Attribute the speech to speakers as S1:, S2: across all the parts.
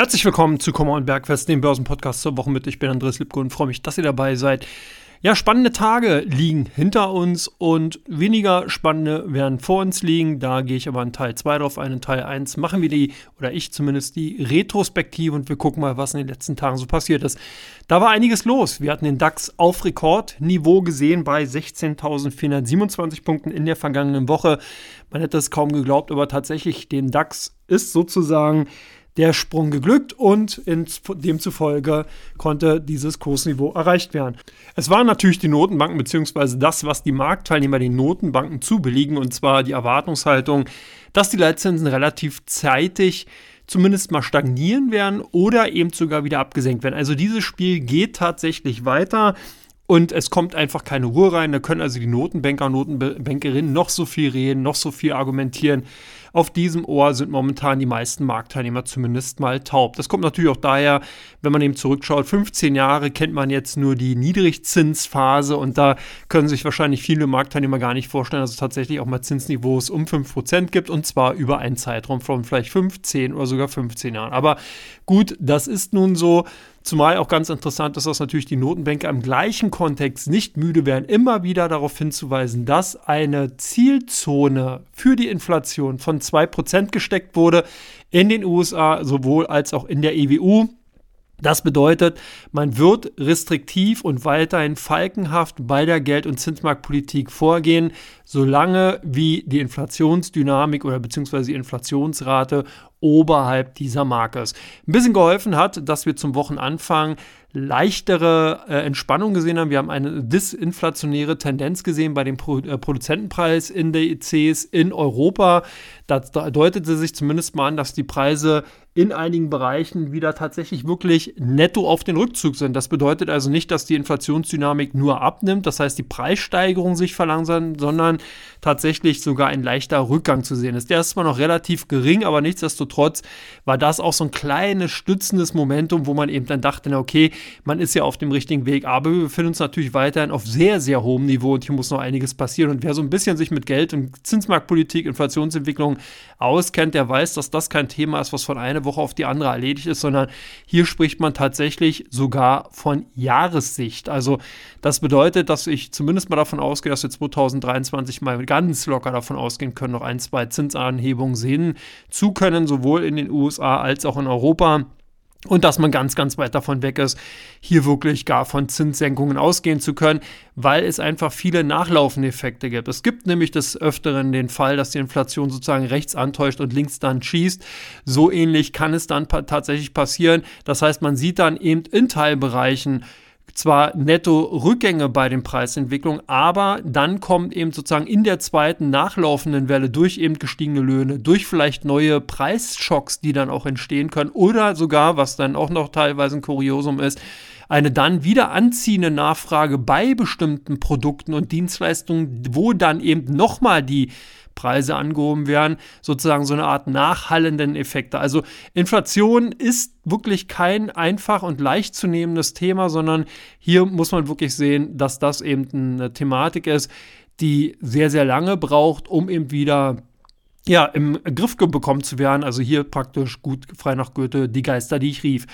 S1: Herzlich willkommen zu Kommer und Bergfest, dem Börsenpodcast zur Woche mit. Ich bin Andreas Lipko und freue mich, dass ihr dabei seid. Ja, spannende Tage liegen hinter uns und weniger spannende werden vor uns liegen. Da gehe ich aber in Teil 2 drauf ein. In Teil 1 machen wir die, oder ich zumindest, die Retrospektive und wir gucken mal, was in den letzten Tagen so passiert ist. Da war einiges los. Wir hatten den DAX auf Rekordniveau gesehen bei 16.427 Punkten in der vergangenen Woche. Man hätte es kaum geglaubt, aber tatsächlich, den DAX ist sozusagen der Sprung geglückt und demzufolge konnte dieses Kursniveau erreicht werden. Es waren natürlich die Notenbanken beziehungsweise das, was die Marktteilnehmer den Notenbanken zubilligen, und zwar die Erwartungshaltung, dass die Leitzinsen relativ zeitig zumindest mal stagnieren werden oder eben sogar wieder abgesenkt werden. Also dieses Spiel geht tatsächlich weiter. Und es kommt einfach keine Ruhe rein. Da können also die Notenbanker und Notenbankerinnen noch so viel reden, noch so viel argumentieren. Auf diesem Ohr sind momentan die meisten Marktteilnehmer zumindest mal taub. Das kommt natürlich auch daher, wenn man eben zurückschaut, 15 Jahre kennt man jetzt nur die Niedrigzinsphase und da können sich wahrscheinlich viele Marktteilnehmer gar nicht vorstellen, dass es tatsächlich auch mal Zinsniveaus um 5% gibt und zwar über einen Zeitraum von vielleicht 15 oder sogar 15 Jahren. Aber gut, das ist nun so. Zumal auch ganz interessant ist, dass natürlich die Notenbanker im gleichen Kontext nicht müde werden, immer wieder darauf hinzuweisen, dass eine Zielzone für die Inflation von 2% gesteckt wurde in den USA sowohl als auch in der EWU. Das bedeutet, man wird restriktiv und weiterhin falkenhaft bei der Geld- und Zinsmarktpolitik vorgehen, solange wie die Inflationsdynamik oder beziehungsweise die Inflationsrate oberhalb dieser Marke ist. Ein bisschen geholfen hat, dass wir zum Wochenanfang leichtere äh, Entspannung gesehen haben. Wir haben eine disinflationäre Tendenz gesehen bei den Pro äh, Produzentenpreisindizes in Europa. Das deutete sich zumindest mal an, dass die Preise in einigen Bereichen wieder tatsächlich wirklich netto auf den Rückzug sind. Das bedeutet also nicht, dass die Inflationsdynamik nur abnimmt, das heißt die Preissteigerung sich verlangsamt, sondern tatsächlich sogar ein leichter Rückgang zu sehen ist. Der ist zwar noch relativ gering, aber nichtsdestotrotz war das auch so ein kleines stützendes Momentum, wo man eben dann dachte, na okay, man ist ja auf dem richtigen Weg, aber wir befinden uns natürlich weiterhin auf sehr, sehr hohem Niveau und hier muss noch einiges passieren. Und wer so ein bisschen sich mit Geld und Zinsmarktpolitik, Inflationsentwicklung auskennt, der weiß, dass das kein Thema ist, was von einer Woche auf die andere erledigt ist, sondern hier spricht man tatsächlich sogar von Jahressicht. Also das bedeutet, dass ich zumindest mal davon ausgehe, dass wir 2023 mal ganz locker davon ausgehen können, noch ein, zwei Zinsanhebungen sehen zu können, sowohl in den USA als auch in Europa. Und dass man ganz, ganz weit davon weg ist, hier wirklich gar von Zinssenkungen ausgehen zu können, weil es einfach viele nachlaufende Effekte gibt. Es gibt nämlich des Öfteren den Fall, dass die Inflation sozusagen rechts antäuscht und links dann schießt. So ähnlich kann es dann tatsächlich passieren. Das heißt, man sieht dann eben in Teilbereichen, zwar netto Rückgänge bei den Preisentwicklungen, aber dann kommt eben sozusagen in der zweiten nachlaufenden Welle durch eben gestiegene Löhne, durch vielleicht neue Preisschocks, die dann auch entstehen können oder sogar, was dann auch noch teilweise ein Kuriosum ist, eine dann wieder anziehende Nachfrage bei bestimmten Produkten und Dienstleistungen, wo dann eben nochmal die Preise angehoben werden, sozusagen so eine Art nachhallenden Effekte. Also Inflation ist wirklich kein einfach und leicht zu nehmendes Thema, sondern hier muss man wirklich sehen, dass das eben eine Thematik ist, die sehr, sehr lange braucht, um eben wieder ja, im Griff bekommen zu werden. Also hier praktisch gut frei nach Goethe die Geister, die ich rief.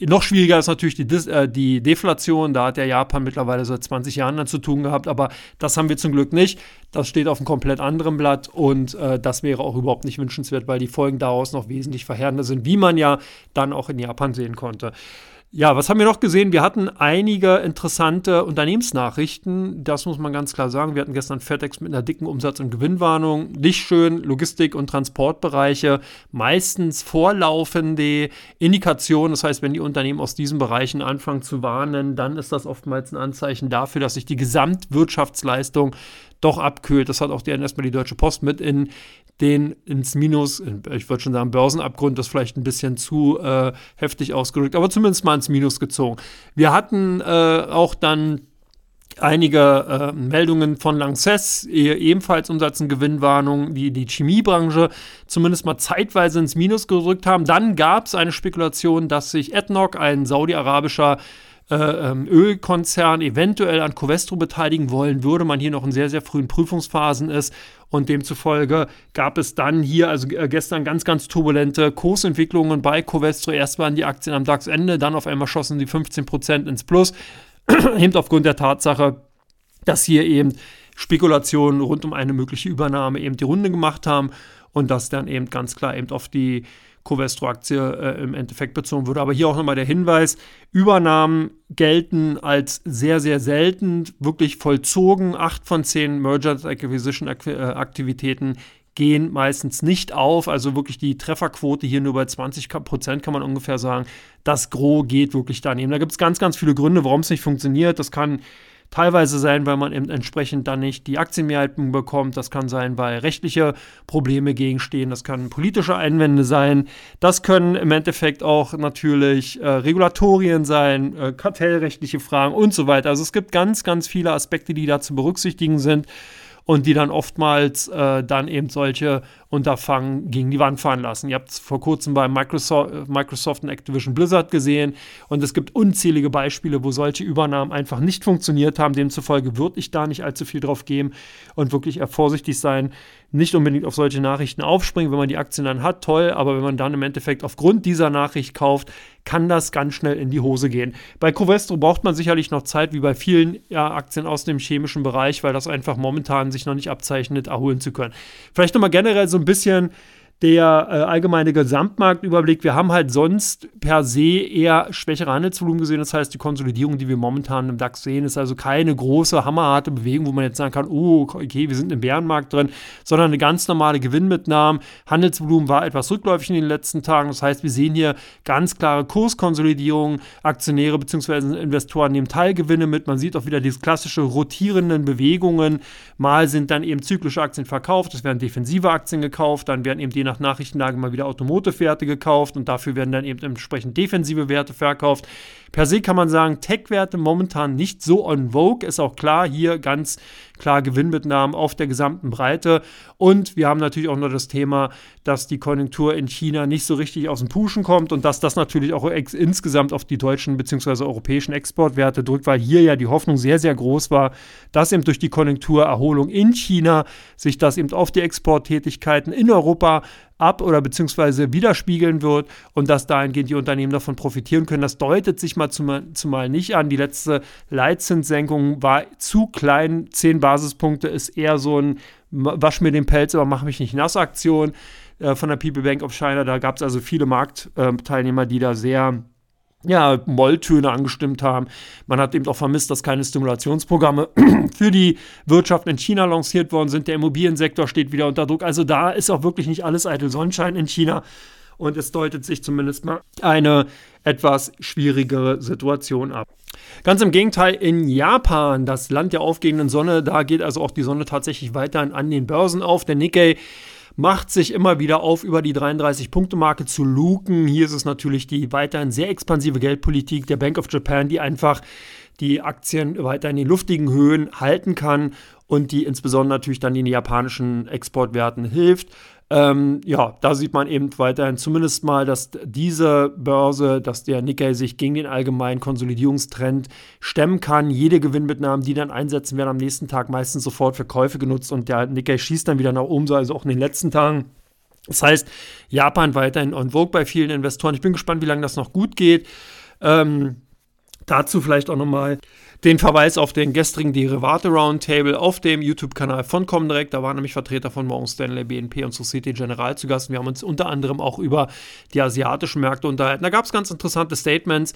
S1: Noch schwieriger ist natürlich die, Dis äh, die Deflation. Da hat der Japan mittlerweile seit 20 Jahren dann zu tun gehabt, aber das haben wir zum Glück nicht. Das steht auf einem komplett anderen Blatt und äh, das wäre auch überhaupt nicht wünschenswert, weil die Folgen daraus noch wesentlich verheerender sind, wie man ja dann auch in Japan sehen konnte. Ja, was haben wir noch gesehen? Wir hatten einige interessante Unternehmensnachrichten. Das muss man ganz klar sagen. Wir hatten gestern FedEx mit einer dicken Umsatz- und Gewinnwarnung. Nicht schön, Logistik- und Transportbereiche, meistens vorlaufende Indikationen. Das heißt, wenn die Unternehmen aus diesen Bereichen anfangen zu warnen, dann ist das oftmals ein Anzeichen dafür, dass sich die Gesamtwirtschaftsleistung doch abkühlt. Das hat auch die, erstmal die Deutsche Post mit in den ins Minus, ich würde schon sagen, Börsenabgrund, das vielleicht ein bisschen zu äh, heftig ausgedrückt, aber zumindest mal ins Minus gezogen. Wir hatten äh, auch dann einige äh, Meldungen von Lanxess, ebenfalls Umsatz- und Gewinnwarnung, die die Chemiebranche zumindest mal zeitweise ins Minus gerückt haben. Dann gab es eine Spekulation, dass sich ADNOC, ein saudi-arabischer Ölkonzern eventuell an Covestro beteiligen wollen würde, man hier noch in sehr, sehr frühen Prüfungsphasen ist und demzufolge gab es dann hier, also äh, gestern ganz, ganz turbulente Kursentwicklungen bei Covestro. Erst waren die Aktien am DAX-Ende, dann auf einmal schossen die 15% ins Plus, eben aufgrund der Tatsache, dass hier eben Spekulationen rund um eine mögliche Übernahme eben die Runde gemacht haben und das dann eben ganz klar eben auf die Covestro-Aktie äh, im Endeffekt bezogen wurde. Aber hier auch nochmal der Hinweis, Übernahmen gelten als sehr, sehr selten, wirklich vollzogen. Acht von zehn Mergers Acquisition äh, Aktivitäten gehen meistens nicht auf. Also wirklich die Trefferquote hier nur bei 20 Prozent kann man ungefähr sagen. Das Gros geht wirklich daneben. Da gibt es ganz, ganz viele Gründe, warum es nicht funktioniert. Das kann teilweise sein, weil man eben entsprechend dann nicht die Aktienmehrheiten bekommt. Das kann sein, weil rechtliche Probleme gegenstehen. Das kann politische Einwände sein. Das können im Endeffekt auch natürlich äh, Regulatorien sein, äh, kartellrechtliche Fragen und so weiter. Also es gibt ganz, ganz viele Aspekte, die da zu berücksichtigen sind und die dann oftmals äh, dann eben solche Unterfangen gegen die Wand fahren lassen. Ihr habt es vor kurzem bei Microsoft, Microsoft und Activision Blizzard gesehen und es gibt unzählige Beispiele, wo solche Übernahmen einfach nicht funktioniert haben. Demzufolge würde ich da nicht allzu viel drauf geben und wirklich eher vorsichtig sein, nicht unbedingt auf solche Nachrichten aufspringen. Wenn man die Aktien dann hat, toll, aber wenn man dann im Endeffekt aufgrund dieser Nachricht kauft, kann das ganz schnell in die Hose gehen. Bei Covestro braucht man sicherlich noch Zeit, wie bei vielen ja, Aktien aus dem chemischen Bereich, weil das einfach momentan sich noch nicht abzeichnet, erholen zu können. Vielleicht nochmal generell so ein bisschen der äh, allgemeine Gesamtmarktüberblick. Wir haben halt sonst per se eher schwächere Handelsvolumen gesehen. Das heißt, die Konsolidierung, die wir momentan im DAX sehen, ist also keine große, hammerharte Bewegung, wo man jetzt sagen kann, oh, okay, wir sind im Bärenmarkt drin, sondern eine ganz normale Gewinnmitnahme. Handelsvolumen war etwas rückläufig in den letzten Tagen. Das heißt, wir sehen hier ganz klare Kurskonsolidierung. Aktionäre bzw. Investoren nehmen Teilgewinne mit. Man sieht auch wieder diese klassische rotierenden Bewegungen. Mal sind dann eben zyklische Aktien verkauft, es werden defensive Aktien gekauft, dann werden eben je nach nach Nachrichtenlage mal wieder Automotive-Werte gekauft und dafür werden dann eben entsprechend defensive Werte verkauft. Per se kann man sagen, Tech-Werte momentan nicht so on vogue, ist auch klar, hier ganz klar Gewinnmitnahmen auf der gesamten Breite. Und wir haben natürlich auch noch das Thema, dass die Konjunktur in China nicht so richtig aus dem Puschen kommt und dass das natürlich auch insgesamt auf die deutschen bzw. europäischen Exportwerte drückt, weil hier ja die Hoffnung sehr, sehr groß war, dass eben durch die Konjunkturerholung in China sich das eben auf die Exporttätigkeiten in Europa ab oder beziehungsweise widerspiegeln wird und dass dahingehend die Unternehmen davon profitieren können. Das deutet sich mal zumal, nicht an. Die letzte Leitzinssenkung war zu klein. Zehn Basispunkte ist eher so ein Wasch mir den Pelz, aber mach mich nicht nass Aktion äh, von der People Bank of China. Da gab es also viele Marktteilnehmer, die da sehr ja, Molltöne angestimmt haben. Man hat eben auch vermisst, dass keine Stimulationsprogramme für die Wirtschaft in China lanciert worden sind. Der Immobiliensektor steht wieder unter Druck. Also da ist auch wirklich nicht alles eitel Sonnenschein in China. Und es deutet sich zumindest mal eine etwas schwierigere Situation ab. Ganz im Gegenteil, in Japan, das Land der aufgehenden Sonne, da geht also auch die Sonne tatsächlich weiterhin an den Börsen auf. Der Nikkei macht sich immer wieder auf, über die 33-Punkte-Marke zu luken. Hier ist es natürlich die weiterhin sehr expansive Geldpolitik der Bank of Japan, die einfach die Aktien weiter in den luftigen Höhen halten kann und die insbesondere natürlich dann den japanischen Exportwerten hilft. Ähm, ja, da sieht man eben weiterhin zumindest mal, dass diese Börse, dass der Nikkei sich gegen den allgemeinen Konsolidierungstrend stemmen kann. Jede Gewinnmitnahmen, die dann einsetzen, werden am nächsten Tag meistens sofort für Käufe genutzt und der Nikkei schießt dann wieder nach oben, so also auch in den letzten Tagen. Das heißt, Japan weiterhin on vogue bei vielen Investoren. Ich bin gespannt, wie lange das noch gut geht. Ähm, dazu vielleicht auch nochmal den Verweis auf den gestrigen Derivate Roundtable auf dem YouTube-Kanal von Comdirect. Da waren nämlich Vertreter von Morgan Stanley, BNP und Societe Generale zu Gast. Wir haben uns unter anderem auch über die asiatischen Märkte unterhalten. Da gab es ganz interessante Statements,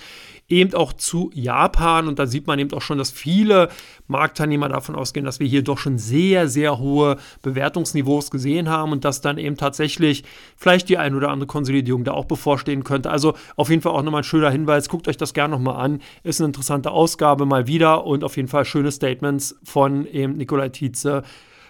S1: eben auch zu Japan. Und da sieht man eben auch schon, dass viele Marktteilnehmer davon ausgehen, dass wir hier doch schon sehr, sehr hohe Bewertungsniveaus gesehen haben und dass dann eben tatsächlich vielleicht die ein oder andere Konsolidierung da auch bevorstehen könnte. Also auf jeden Fall auch nochmal ein schöner Hinweis. Guckt euch das gerne nochmal an. Ist eine interessante Ausgabe mal wieder wieder und auf jeden Fall schöne Statements von eben Nikolai Tietze,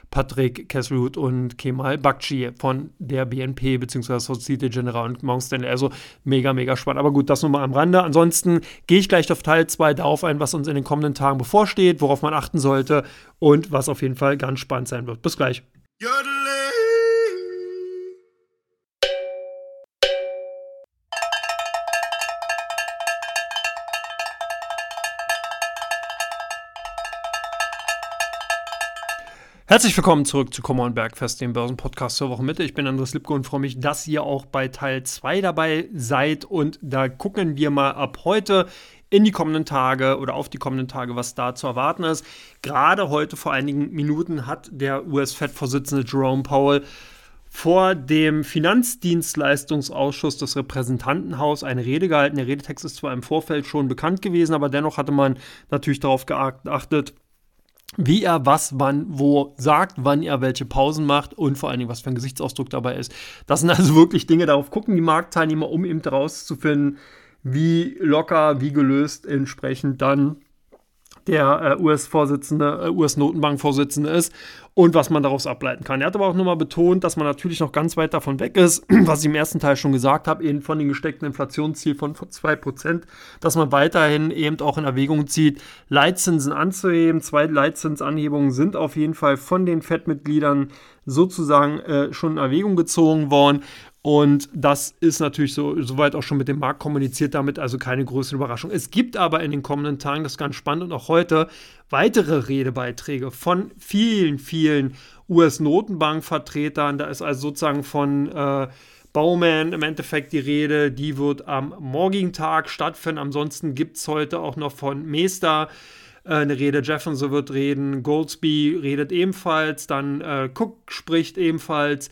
S1: Patrick Kesselwood und Kemal Bakci von der BNP bzw. Societe Generale und Morgan Stanley. Also mega, mega spannend. Aber gut, das nochmal am Rande. Ansonsten gehe ich gleich auf Teil 2 darauf ein, was uns in den kommenden Tagen bevorsteht, worauf man achten sollte und was auf jeden Fall ganz spannend sein wird. Bis gleich. Jodele. Herzlich willkommen zurück zu Come on Bergfest, dem Börsenpodcast zur Woche Mitte. Ich bin Andres Lipko und freue mich, dass ihr auch bei Teil 2 dabei seid. Und da gucken wir mal ab heute in die kommenden Tage oder auf die kommenden Tage, was da zu erwarten ist. Gerade heute vor einigen Minuten hat der US-Fed-Vorsitzende Jerome Powell vor dem Finanzdienstleistungsausschuss des Repräsentantenhaus eine Rede gehalten. Der Redetext ist zwar im Vorfeld schon bekannt gewesen, aber dennoch hatte man natürlich darauf geachtet, wie er was, wann, wo sagt, wann er welche Pausen macht und vor allen Dingen, was für ein Gesichtsausdruck dabei ist. Das sind also wirklich Dinge, darauf gucken die Marktteilnehmer, um eben herauszufinden, wie locker, wie gelöst entsprechend dann der äh, US-Vorsitzende, äh, US-Notenbank-Vorsitzende ist und was man daraus ableiten kann. Er hat aber auch nochmal betont, dass man natürlich noch ganz weit davon weg ist, was ich im ersten Teil schon gesagt habe, eben von dem gesteckten Inflationsziel von 2%, dass man weiterhin eben auch in Erwägung zieht, Leitzinsen anzuheben. Zwei Leitzinsanhebungen sind auf jeden Fall von den FED-Mitgliedern sozusagen äh, schon in Erwägung gezogen worden. Und das ist natürlich so, soweit auch schon mit dem Markt kommuniziert, damit also keine größere Überraschung. Es gibt aber in den kommenden Tagen, das ist ganz spannend und auch heute, weitere Redebeiträge von vielen, vielen US-Notenbank-Vertretern. Da ist also sozusagen von äh, Bowman im Endeffekt die Rede, die wird am morgigen Tag stattfinden. Ansonsten gibt es heute auch noch von Meester äh, eine Rede, Jefferson wird reden, Goldsby redet ebenfalls, dann äh, Cook spricht ebenfalls.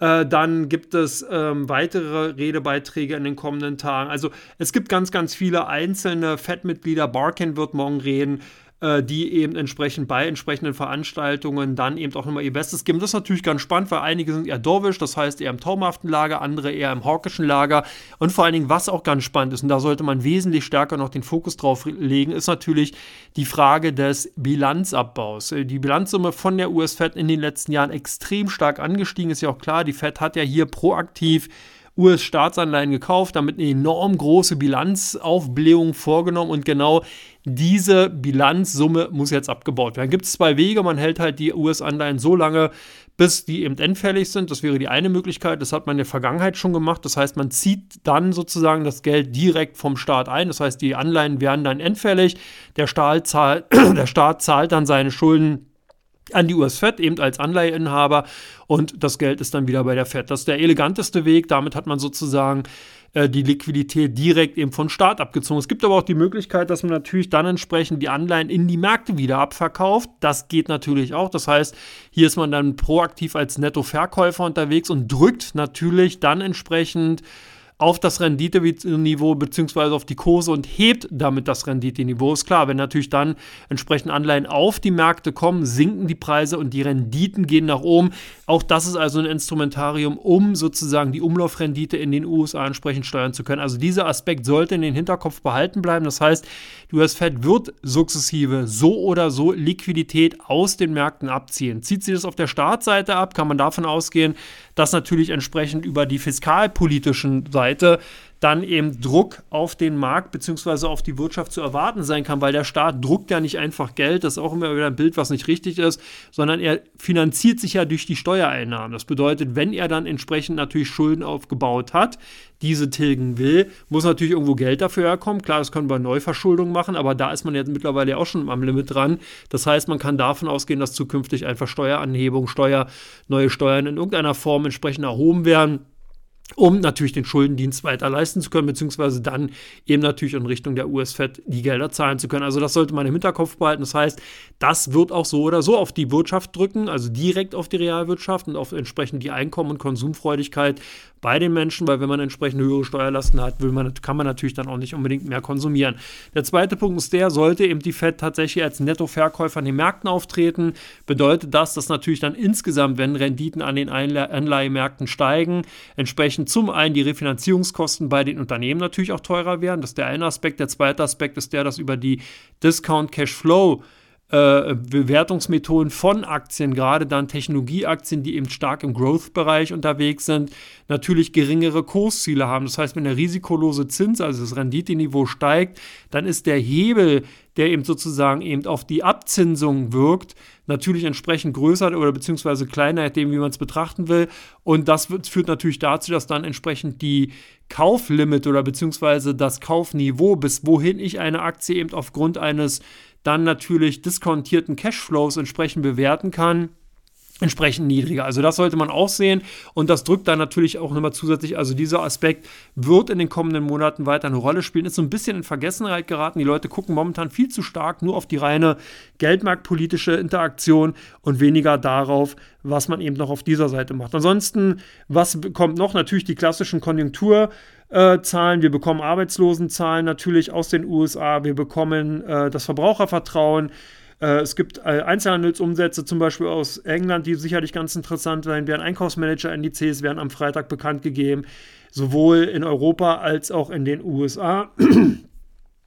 S1: Äh, dann gibt es ähm, weitere Redebeiträge in den kommenden Tagen. Also es gibt ganz, ganz viele einzelne FED-Mitglieder. Barkin wird morgen reden äh, die eben entsprechend bei entsprechenden Veranstaltungen dann eben auch nochmal ihr Bestes geben. Das ist natürlich ganz spannend, weil einige sind eher dovish, das heißt eher im taumhaften Lager, andere eher im hawkischen Lager. Und vor allen Dingen, was auch ganz spannend ist, und da sollte man wesentlich stärker noch den Fokus drauf legen, ist natürlich die Frage des Bilanzabbaus. Äh, die Bilanzsumme von der US-Fed in den letzten Jahren extrem stark angestiegen, ist ja auch klar. Die Fed hat ja hier proaktiv US-Staatsanleihen gekauft, damit eine enorm große Bilanzaufblähung vorgenommen und genau diese Bilanzsumme muss jetzt abgebaut werden. Gibt es zwei Wege, man hält halt die US-Anleihen so lange, bis die eben endfällig sind. Das wäre die eine Möglichkeit. Das hat man in der Vergangenheit schon gemacht. Das heißt, man zieht dann sozusagen das Geld direkt vom Staat ein. Das heißt, die Anleihen werden dann endfällig. Der Staat zahlt, der Staat zahlt dann seine Schulden an die US-Fed, eben als Anleiheinhaber und das Geld ist dann wieder bei der Fed. Das ist der eleganteste Weg. Damit hat man sozusagen äh, die Liquidität direkt eben von Staat abgezogen. Es gibt aber auch die Möglichkeit, dass man natürlich dann entsprechend die Anleihen in die Märkte wieder abverkauft. Das geht natürlich auch. Das heißt, hier ist man dann proaktiv als Nettoverkäufer unterwegs und drückt natürlich dann entsprechend auf das Renditeniveau bzw. auf die Kurse und hebt damit das Renditeniveau. Ist klar, wenn natürlich dann entsprechend Anleihen auf die Märkte kommen, sinken die Preise und die Renditen gehen nach oben. Auch das ist also ein Instrumentarium, um sozusagen die Umlaufrendite in den USA entsprechend steuern zu können. Also dieser Aspekt sollte in den Hinterkopf behalten bleiben. Das heißt, die US-Fed wird sukzessive so oder so Liquidität aus den Märkten abziehen. Zieht sie das auf der Startseite ab, kann man davon ausgehen, dass natürlich entsprechend über die fiskalpolitischen Seite dann eben Druck auf den Markt bzw. auf die Wirtschaft zu erwarten sein kann, weil der Staat druckt ja nicht einfach Geld, das ist auch immer wieder ein Bild, was nicht richtig ist, sondern er finanziert sich ja durch die Steuereinnahmen. Das bedeutet, wenn er dann entsprechend natürlich Schulden aufgebaut hat, diese tilgen will, muss natürlich irgendwo Geld dafür herkommen. Klar, das können wir Neuverschuldung machen, aber da ist man jetzt mittlerweile auch schon am Limit dran. Das heißt, man kann davon ausgehen, dass zukünftig einfach Steueranhebung, Steuer, neue Steuern in irgendeiner Form entsprechend erhoben werden um natürlich den Schuldendienst weiter leisten zu können, beziehungsweise dann eben natürlich in Richtung der US-Fed die Gelder zahlen zu können. Also das sollte man im Hinterkopf behalten. Das heißt, das wird auch so oder so auf die Wirtschaft drücken, also direkt auf die Realwirtschaft und auf entsprechend die Einkommen- und Konsumfreudigkeit bei den Menschen, weil wenn man entsprechend höhere Steuerlasten hat, man, kann man natürlich dann auch nicht unbedingt mehr konsumieren. Der zweite Punkt ist der, sollte eben die Fed tatsächlich als Nettoverkäufer an den Märkten auftreten, bedeutet das, dass natürlich dann insgesamt, wenn Renditen an den Anleihemärkten steigen, entsprechend zum einen die Refinanzierungskosten bei den Unternehmen natürlich auch teurer werden. Das ist der eine Aspekt. Der zweite Aspekt ist der, dass über die Discount Cash Flow äh, Bewertungsmethoden von Aktien, gerade dann Technologieaktien, die eben stark im Growth-Bereich unterwegs sind, natürlich geringere Kursziele haben. Das heißt, wenn der risikolose Zins, also das Renditeniveau steigt, dann ist der Hebel, der eben sozusagen eben auf die Abzinsung wirkt, natürlich entsprechend größer oder beziehungsweise kleiner, nachdem wie man es betrachten will. Und das wird, führt natürlich dazu, dass dann entsprechend die Kauflimit oder beziehungsweise das Kaufniveau, bis wohin ich eine Aktie eben aufgrund eines dann natürlich diskontierten Cashflows entsprechend bewerten kann, entsprechend niedriger. Also das sollte man auch sehen und das drückt dann natürlich auch nochmal zusätzlich, also dieser Aspekt wird in den kommenden Monaten weiter eine Rolle spielen, ist so ein bisschen in Vergessenheit geraten. Die Leute gucken momentan viel zu stark nur auf die reine geldmarktpolitische Interaktion und weniger darauf, was man eben noch auf dieser Seite macht. Ansonsten, was kommt noch? Natürlich die klassischen Konjunkturzahlen. Wir bekommen Arbeitslosenzahlen natürlich aus den USA. Wir bekommen äh, das Verbrauchervertrauen. Äh, es gibt äh, Einzelhandelsumsätze zum Beispiel aus England, die sicherlich ganz interessant sein werden. Einkaufsmanager-Indizes werden am Freitag bekannt gegeben, sowohl in Europa als auch in den USA.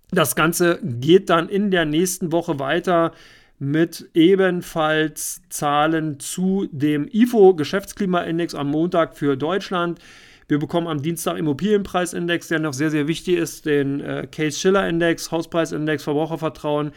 S1: Das Ganze geht dann in der nächsten Woche weiter mit ebenfalls Zahlen zu dem IFO-Geschäftsklimaindex am Montag für Deutschland. Wir bekommen am Dienstag Immobilienpreisindex, der noch sehr, sehr wichtig ist, den äh, Case-Schiller-Index, Hauspreisindex, Verbrauchervertrauen.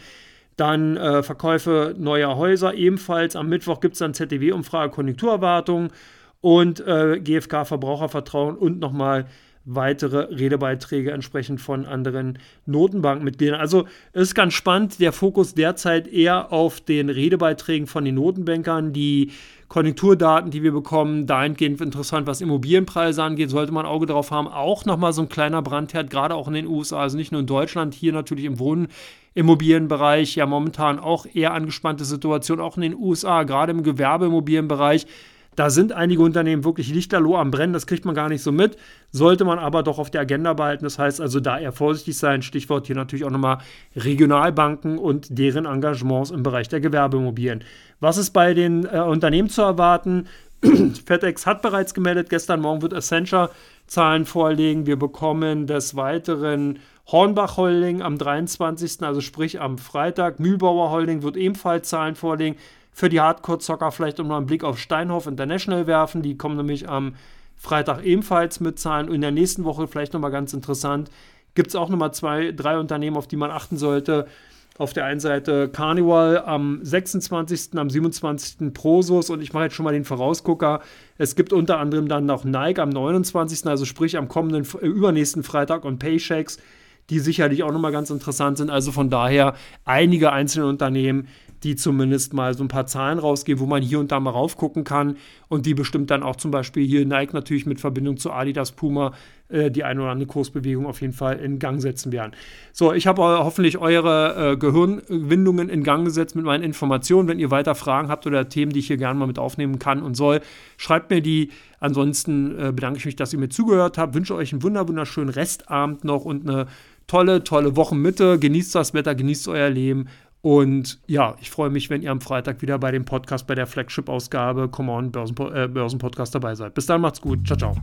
S1: Dann äh, Verkäufe neuer Häuser ebenfalls. Am Mittwoch gibt es dann ZDW-Umfrage, Konjunkturerwartungen und äh, GfK Verbrauchervertrauen und nochmal weitere Redebeiträge entsprechend von anderen Notenbankmitgliedern. Also ist ganz spannend, der Fokus derzeit eher auf den Redebeiträgen von den Notenbankern, die Konjunkturdaten, die wir bekommen, dahingehend interessant, was Immobilienpreise angeht, sollte man Auge drauf haben. Auch nochmal so ein kleiner Brandherd, gerade auch in den USA, also nicht nur in Deutschland, hier natürlich im Wohnen Immobilienbereich ja momentan auch eher angespannte Situation, auch in den USA, gerade im Gewerbeimmobilienbereich. Da sind einige Unternehmen wirklich lichterloh am Brennen, das kriegt man gar nicht so mit, sollte man aber doch auf der Agenda behalten. Das heißt also, da eher vorsichtig sein. Stichwort hier natürlich auch nochmal Regionalbanken und deren Engagements im Bereich der Gewerbeimmobilien. Was ist bei den äh, Unternehmen zu erwarten? FedEx hat bereits gemeldet, gestern Morgen wird Accenture Zahlen vorlegen. Wir bekommen des Weiteren Hornbach Holding am 23., also sprich am Freitag. Mühlbauer Holding wird ebenfalls Zahlen vorlegen. Für die Hardcore-Zocker vielleicht um mal einen Blick auf Steinhoff International werfen. Die kommen nämlich am Freitag ebenfalls mit Zahlen. Und in der nächsten Woche vielleicht nochmal ganz interessant. Gibt es auch nochmal zwei, drei Unternehmen, auf die man achten sollte. Auf der einen Seite Carnival am 26., am 27. Prosus und ich mache jetzt schon mal den Vorausgucker. Es gibt unter anderem dann noch Nike am 29., also sprich am kommenden, äh, übernächsten Freitag und Paychecks die sicherlich auch nochmal ganz interessant sind. Also von daher einige einzelne Unternehmen, die zumindest mal so ein paar Zahlen rausgeben, wo man hier und da mal raufgucken kann und die bestimmt dann auch zum Beispiel hier Nike natürlich mit Verbindung zu Adidas Puma äh, die eine oder andere Kursbewegung auf jeden Fall in Gang setzen werden. So, ich habe hoffentlich eure äh, Gehirnwindungen in Gang gesetzt mit meinen Informationen. Wenn ihr weiter Fragen habt oder Themen, die ich hier gerne mal mit aufnehmen kann und soll, schreibt mir die. Ansonsten äh, bedanke ich mich, dass ihr mir zugehört habt. Wünsche euch einen wunderschönen Restabend noch und eine tolle, tolle Wochenmitte. Genießt das Wetter, genießt euer Leben. Und ja, ich freue mich, wenn ihr am Freitag wieder bei dem Podcast, bei der Flagship-Ausgabe Come On Börsen, äh, Börsenpodcast dabei seid. Bis dann, macht's gut. Ciao, ciao.